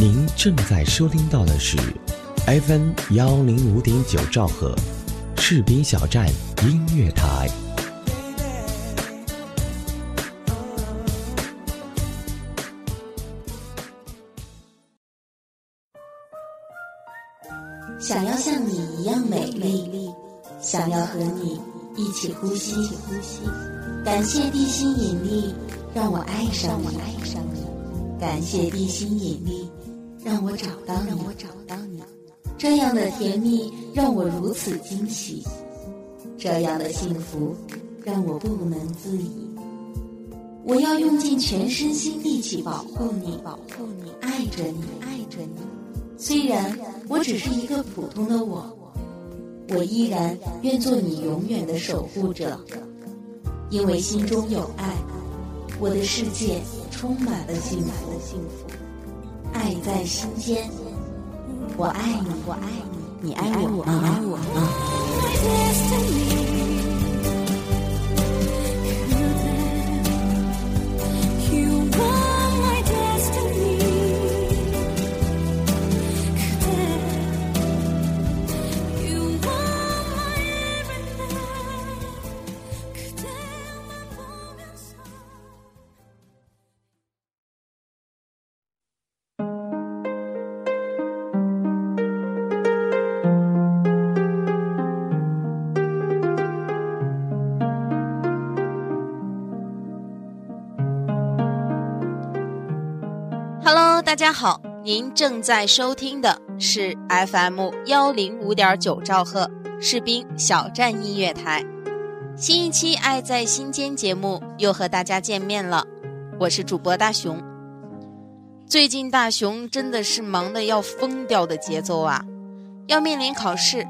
您正在收听到的是 FM 幺零五点九兆赫，士兵小站音乐台。想要像你一样美丽，想要和你一起呼吸。感谢地心引力，让我爱上你。感谢地心引力，让我找到你。我找到你这样的甜蜜让我如此惊喜，这样的幸福让我不能自已。我要用尽全身心力气保护你，保护你，爱着你，爱着你。虽然我只是一个普通的我，我依然愿做你永远的守护者，因为心中有爱，我的世界充满了幸福。爱在心间，我爱你，我爱你，你爱我吗？爱我吗？大家好，您正在收听的是 FM 幺零五点九兆赫士兵小站音乐台，新一期《爱在心间》节目又和大家见面了，我是主播大熊。最近大熊真的是忙得要疯掉的节奏啊，要面临考试，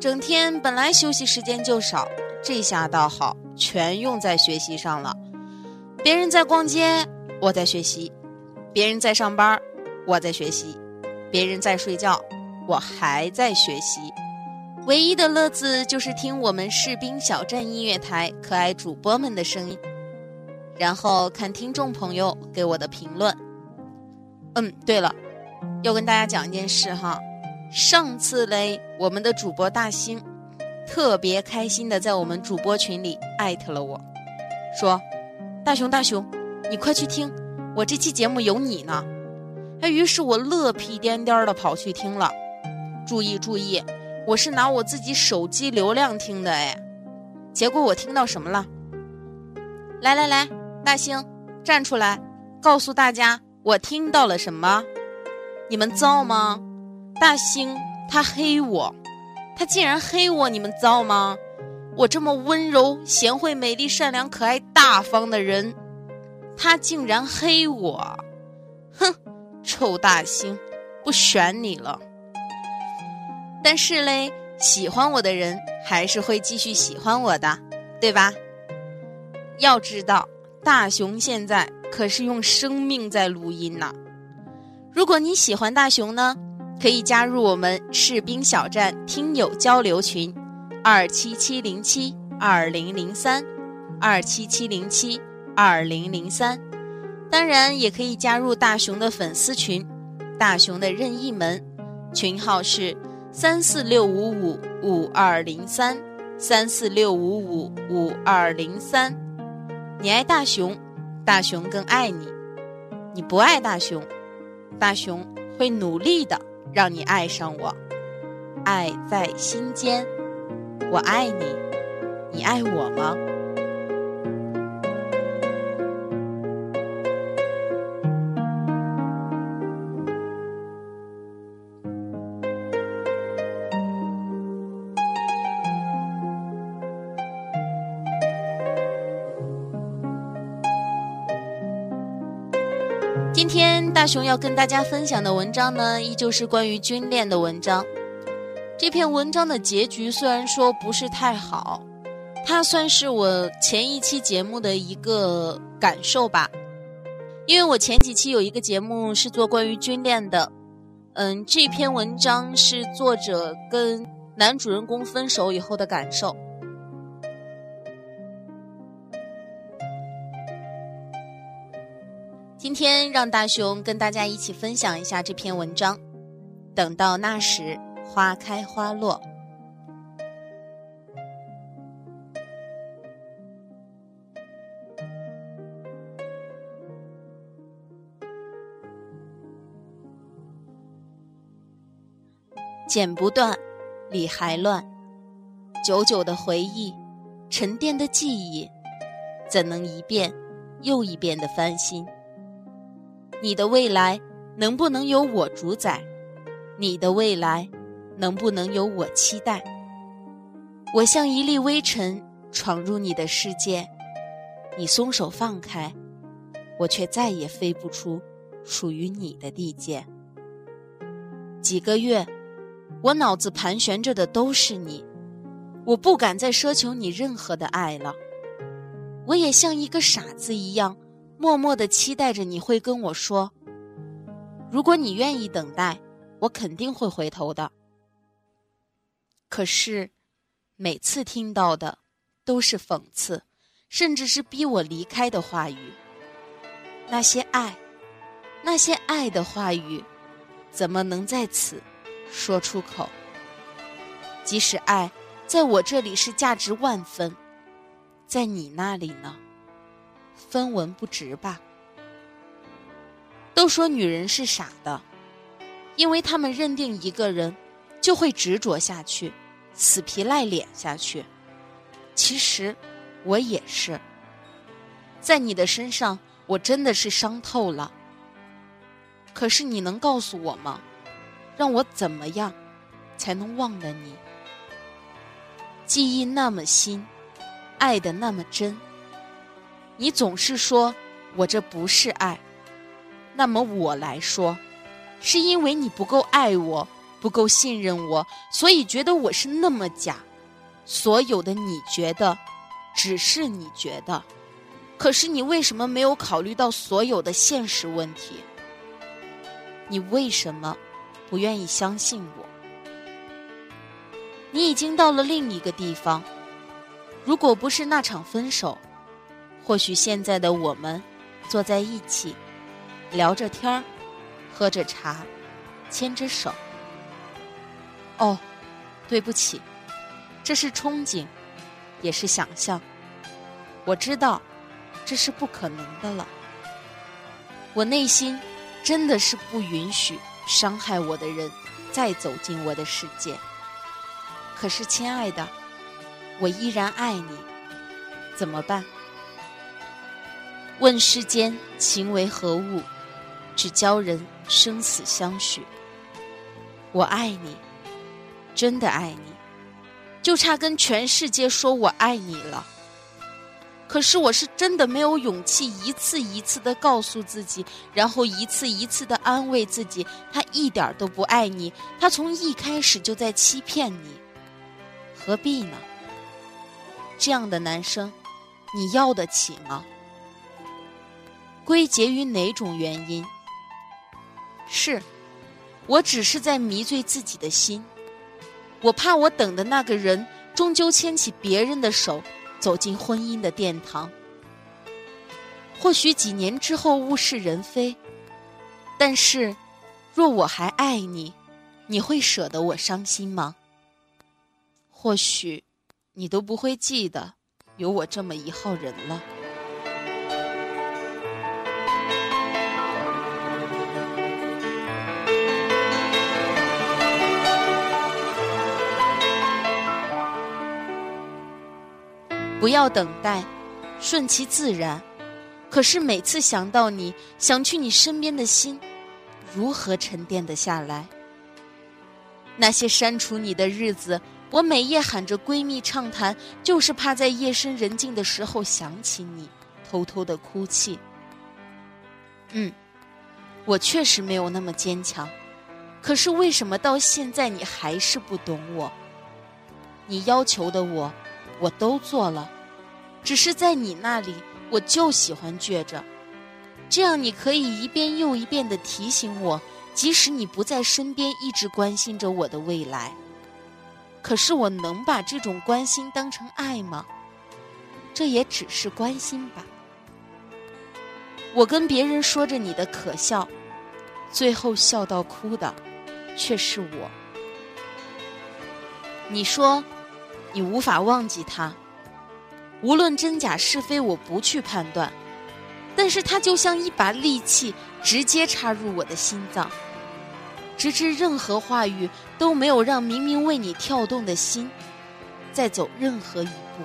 整天本来休息时间就少，这下倒好，全用在学习上了。别人在逛街，我在学习。别人在上班，我在学习；别人在睡觉，我还在学习。唯一的乐子就是听我们士兵小站音乐台可爱主播们的声音，然后看听众朋友给我的评论。嗯，对了，要跟大家讲一件事哈。上次嘞，我们的主播大兴特别开心的在我们主播群里艾特了我，说：“大熊大熊，你快去听。”我这期节目有你呢，哎，于是我乐屁颠颠的跑去听了。注意注意，我是拿我自己手机流量听的哎。结果我听到什么了？来来来，大兴站出来，告诉大家我听到了什么？你们造吗？大兴他黑我，他竟然黑我，你们造吗？我这么温柔、贤惠、美丽、善良、可爱、大方的人。他竟然黑我，哼，臭大星，不选你了。但是嘞，喜欢我的人还是会继续喜欢我的，对吧？要知道，大熊现在可是用生命在录音呢。如果你喜欢大熊呢，可以加入我们士兵小站听友交流群，二七七零七二零零三，二七七零七。二零零三，当然也可以加入大熊的粉丝群，大熊的任意门，群号是三四六五五五二零三三四六五五五二零三。你爱大熊，大熊更爱你；你不爱大熊，大熊会努力的让你爱上我。爱在心间，我爱你，你爱我吗？大熊要跟大家分享的文章呢，依旧是关于军恋的文章。这篇文章的结局虽然说不是太好，它算是我前一期节目的一个感受吧。因为我前几期有一个节目是做关于军恋的，嗯，这篇文章是作者跟男主人公分手以后的感受。今天让大熊跟大家一起分享一下这篇文章。等到那时，花开花落。剪不断，理还乱。久久的回忆，沉淀的记忆，怎能一遍又一遍的翻新？你的未来能不能由我主宰？你的未来能不能由我期待？我像一粒微尘闯入你的世界，你松手放开，我却再也飞不出属于你的地界。几个月。我脑子盘旋着的都是你，我不敢再奢求你任何的爱了。我也像一个傻子一样，默默的期待着你会跟我说：“如果你愿意等待，我肯定会回头的。”可是，每次听到的都是讽刺，甚至是逼我离开的话语。那些爱，那些爱的话语，怎么能在此？说出口，即使爱在我这里是价值万分，在你那里呢，分文不值吧？都说女人是傻的，因为他们认定一个人就会执着下去，死皮赖脸下去。其实我也是，在你的身上，我真的是伤透了。可是你能告诉我吗？让我怎么样才能忘了你？记忆那么新，爱的那么真。你总是说我这不是爱，那么我来说，是因为你不够爱我，不够信任我，所以觉得我是那么假。所有的你觉得，只是你觉得，可是你为什么没有考虑到所有的现实问题？你为什么？不愿意相信我，你已经到了另一个地方。如果不是那场分手，或许现在的我们坐在一起，聊着天儿，喝着茶，牵着手。哦，对不起，这是憧憬，也是想象。我知道，这是不可能的了。我内心真的是不允许。伤害我的人，再走进我的世界。可是，亲爱的，我依然爱你，怎么办？问世间情为何物，只教人生死相许。我爱你，真的爱你，就差跟全世界说我爱你了。可是我是真的没有勇气一次一次的告诉自己，然后一次一次的安慰自己，他一点都不爱你，他从一开始就在欺骗你，何必呢？这样的男生，你要得起吗？归结于哪种原因？是，我只是在迷醉自己的心，我怕我等的那个人终究牵起别人的手。走进婚姻的殿堂，或许几年之后物是人非，但是，若我还爱你，你会舍得我伤心吗？或许，你都不会记得有我这么一号人了。不要等待，顺其自然。可是每次想到你，想去你身边的心，如何沉淀得下来？那些删除你的日子，我每夜喊着闺蜜畅谈，就是怕在夜深人静的时候想起你，偷偷的哭泣。嗯，我确实没有那么坚强，可是为什么到现在你还是不懂我？你要求的我。我都做了，只是在你那里，我就喜欢倔着，这样你可以一遍又一遍的提醒我，即使你不在身边，一直关心着我的未来。可是我能把这种关心当成爱吗？这也只是关心吧。我跟别人说着你的可笑，最后笑到哭的，却是我。你说，你无法忘记他，无论真假是非，我不去判断，但是它就像一把利器，直接插入我的心脏，直至任何话语都没有让明明为你跳动的心，再走任何一步。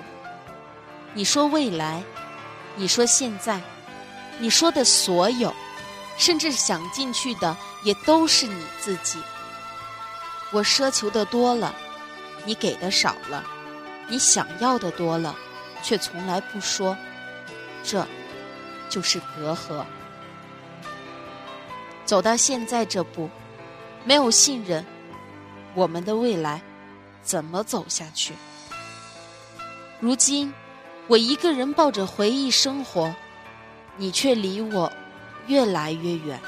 你说未来，你说现在，你说的所有，甚至想进去的，也都是你自己。我奢求的多了。你给的少了，你想要的多了，却从来不说，这，就是隔阂。走到现在这步，没有信任，我们的未来怎么走下去？如今，我一个人抱着回忆生活，你却离我越来越远。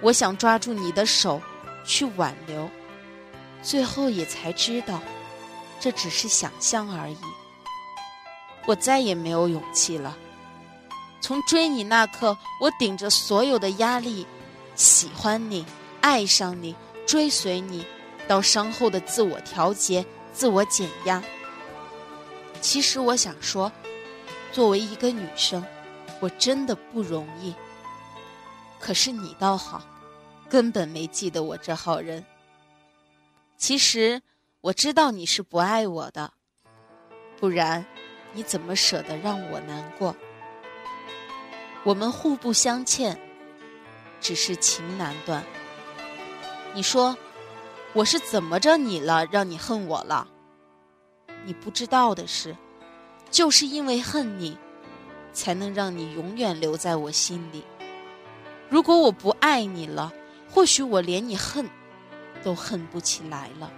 我想抓住你的手，去挽留。最后也才知道，这只是想象而已。我再也没有勇气了。从追你那刻，我顶着所有的压力，喜欢你，爱上你，追随你，到伤后的自我调节、自我减压。其实我想说，作为一个女生，我真的不容易。可是你倒好，根本没记得我这号人。其实我知道你是不爱我的，不然你怎么舍得让我难过？我们互不相欠，只是情难断。你说我是怎么着你了，让你恨我了？你不知道的是，就是因为恨你，才能让你永远留在我心里。如果我不爱你了，或许我连你恨。都恨不起来了，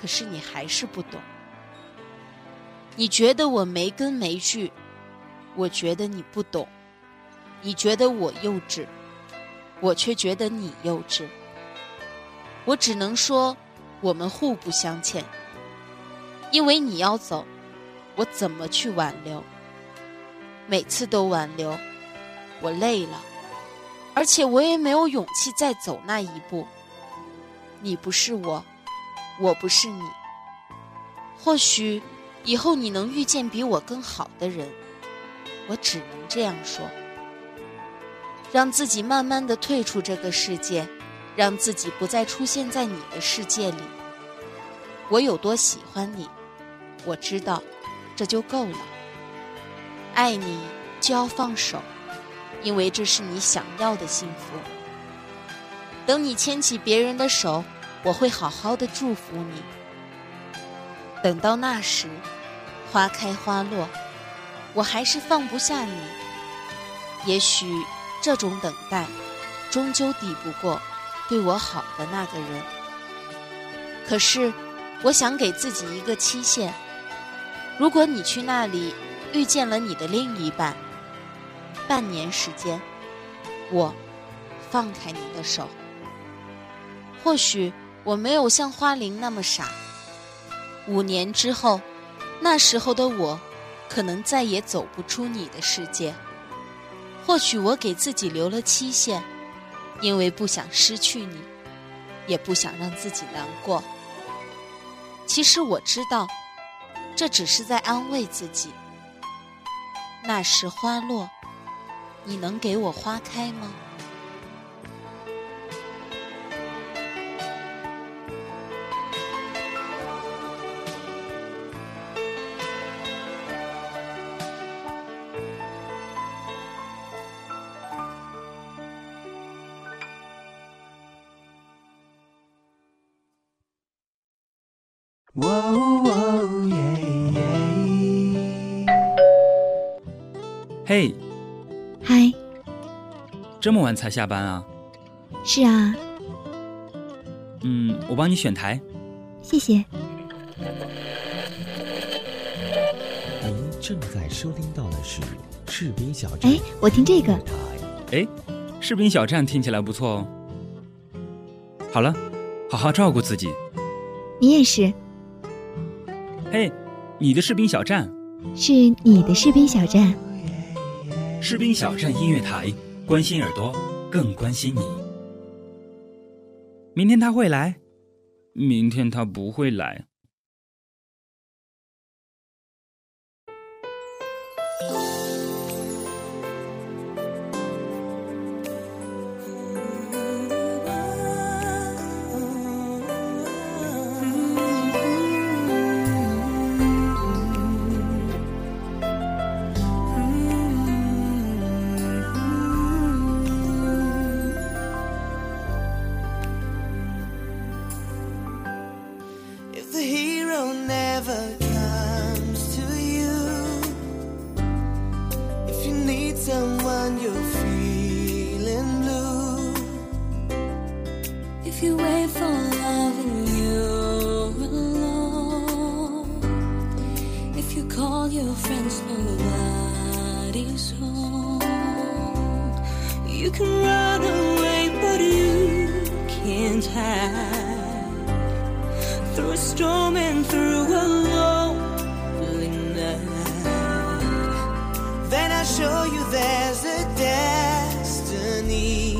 可是你还是不懂。你觉得我没根没据，我觉得你不懂。你觉得我幼稚，我却觉得你幼稚。我只能说，我们互不相欠。因为你要走，我怎么去挽留？每次都挽留，我累了，而且我也没有勇气再走那一步。你不是我，我不是你。或许以后你能遇见比我更好的人，我只能这样说。让自己慢慢的退出这个世界，让自己不再出现在你的世界里。我有多喜欢你，我知道，这就够了。爱你就要放手，因为这是你想要的幸福。等你牵起别人的手，我会好好的祝福你。等到那时，花开花落，我还是放不下你。也许这种等待，终究抵不过对我好的那个人。可是，我想给自己一个期限：如果你去那里遇见了你的另一半，半年时间，我放开你的手。或许我没有像花玲那么傻。五年之后，那时候的我，可能再也走不出你的世界。或许我给自己留了期限，因为不想失去你，也不想让自己难过。其实我知道，这只是在安慰自己。那时花落，你能给我花开吗？哇哦耶耶！嘿，嗨，这么晚才下班啊？是啊，嗯，我帮你选台。谢谢。您正在收听到的是士兵小站。哎，我听这个。哎，士兵小站听起来不错哦。好了，好好照顾自己。你也是。嘿，你的士兵小站，是你的士兵小站。士兵小站音乐台，关心耳朵，更关心你。明天他会来，明天他不会来。never through a lonely night. Then I show you there's a destiny.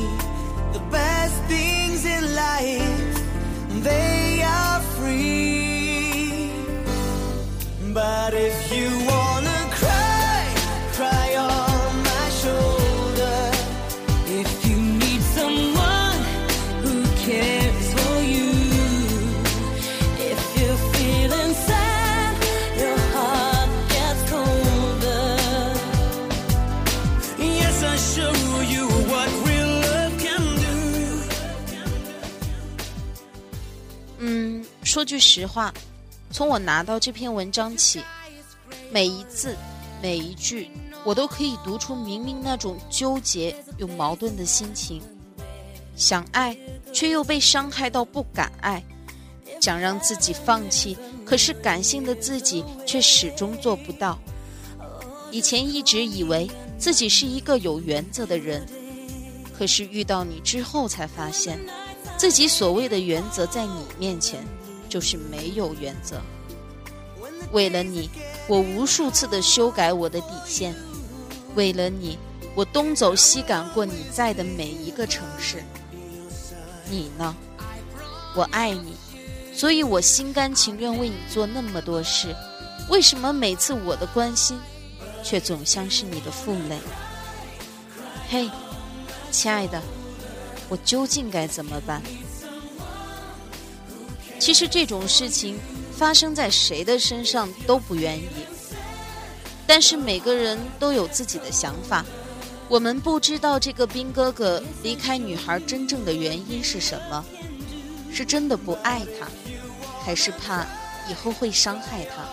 The best things in life, they are free. But if 说句实话，从我拿到这篇文章起，每一字、每一句，我都可以读出明明那种纠结又矛盾的心情。想爱，却又被伤害到不敢爱；想让自己放弃，可是感性的自己却始终做不到。以前一直以为自己是一个有原则的人，可是遇到你之后才发现，自己所谓的原则在你面前。就是没有原则。为了你，我无数次的修改我的底线；为了你，我东走西赶过你在的每一个城市。你呢？我爱你，所以我心甘情愿为你做那么多事。为什么每次我的关心，却总像是你的负累？嘿，亲爱的，我究竟该怎么办？其实这种事情发生在谁的身上都不愿意，但是每个人都有自己的想法。我们不知道这个兵哥哥离开女孩真正的原因是什么，是真的不爱她，还是怕以后会伤害她？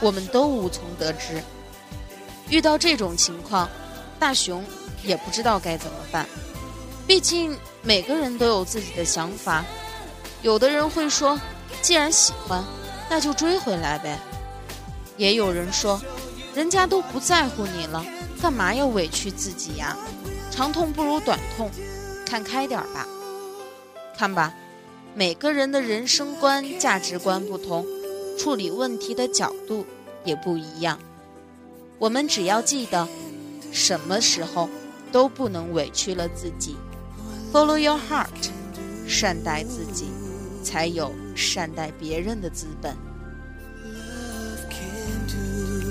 我们都无从得知。遇到这种情况，大雄也不知道该怎么办。毕竟每个人都有自己的想法。有的人会说，既然喜欢，那就追回来呗。也有人说，人家都不在乎你了，干嘛要委屈自己呀？长痛不如短痛，看开点吧。看吧，每个人的人生观、价值观不同，处理问题的角度也不一样。我们只要记得，什么时候都不能委屈了自己。Follow your heart，善待自己。才有善待别人的资本。Love can do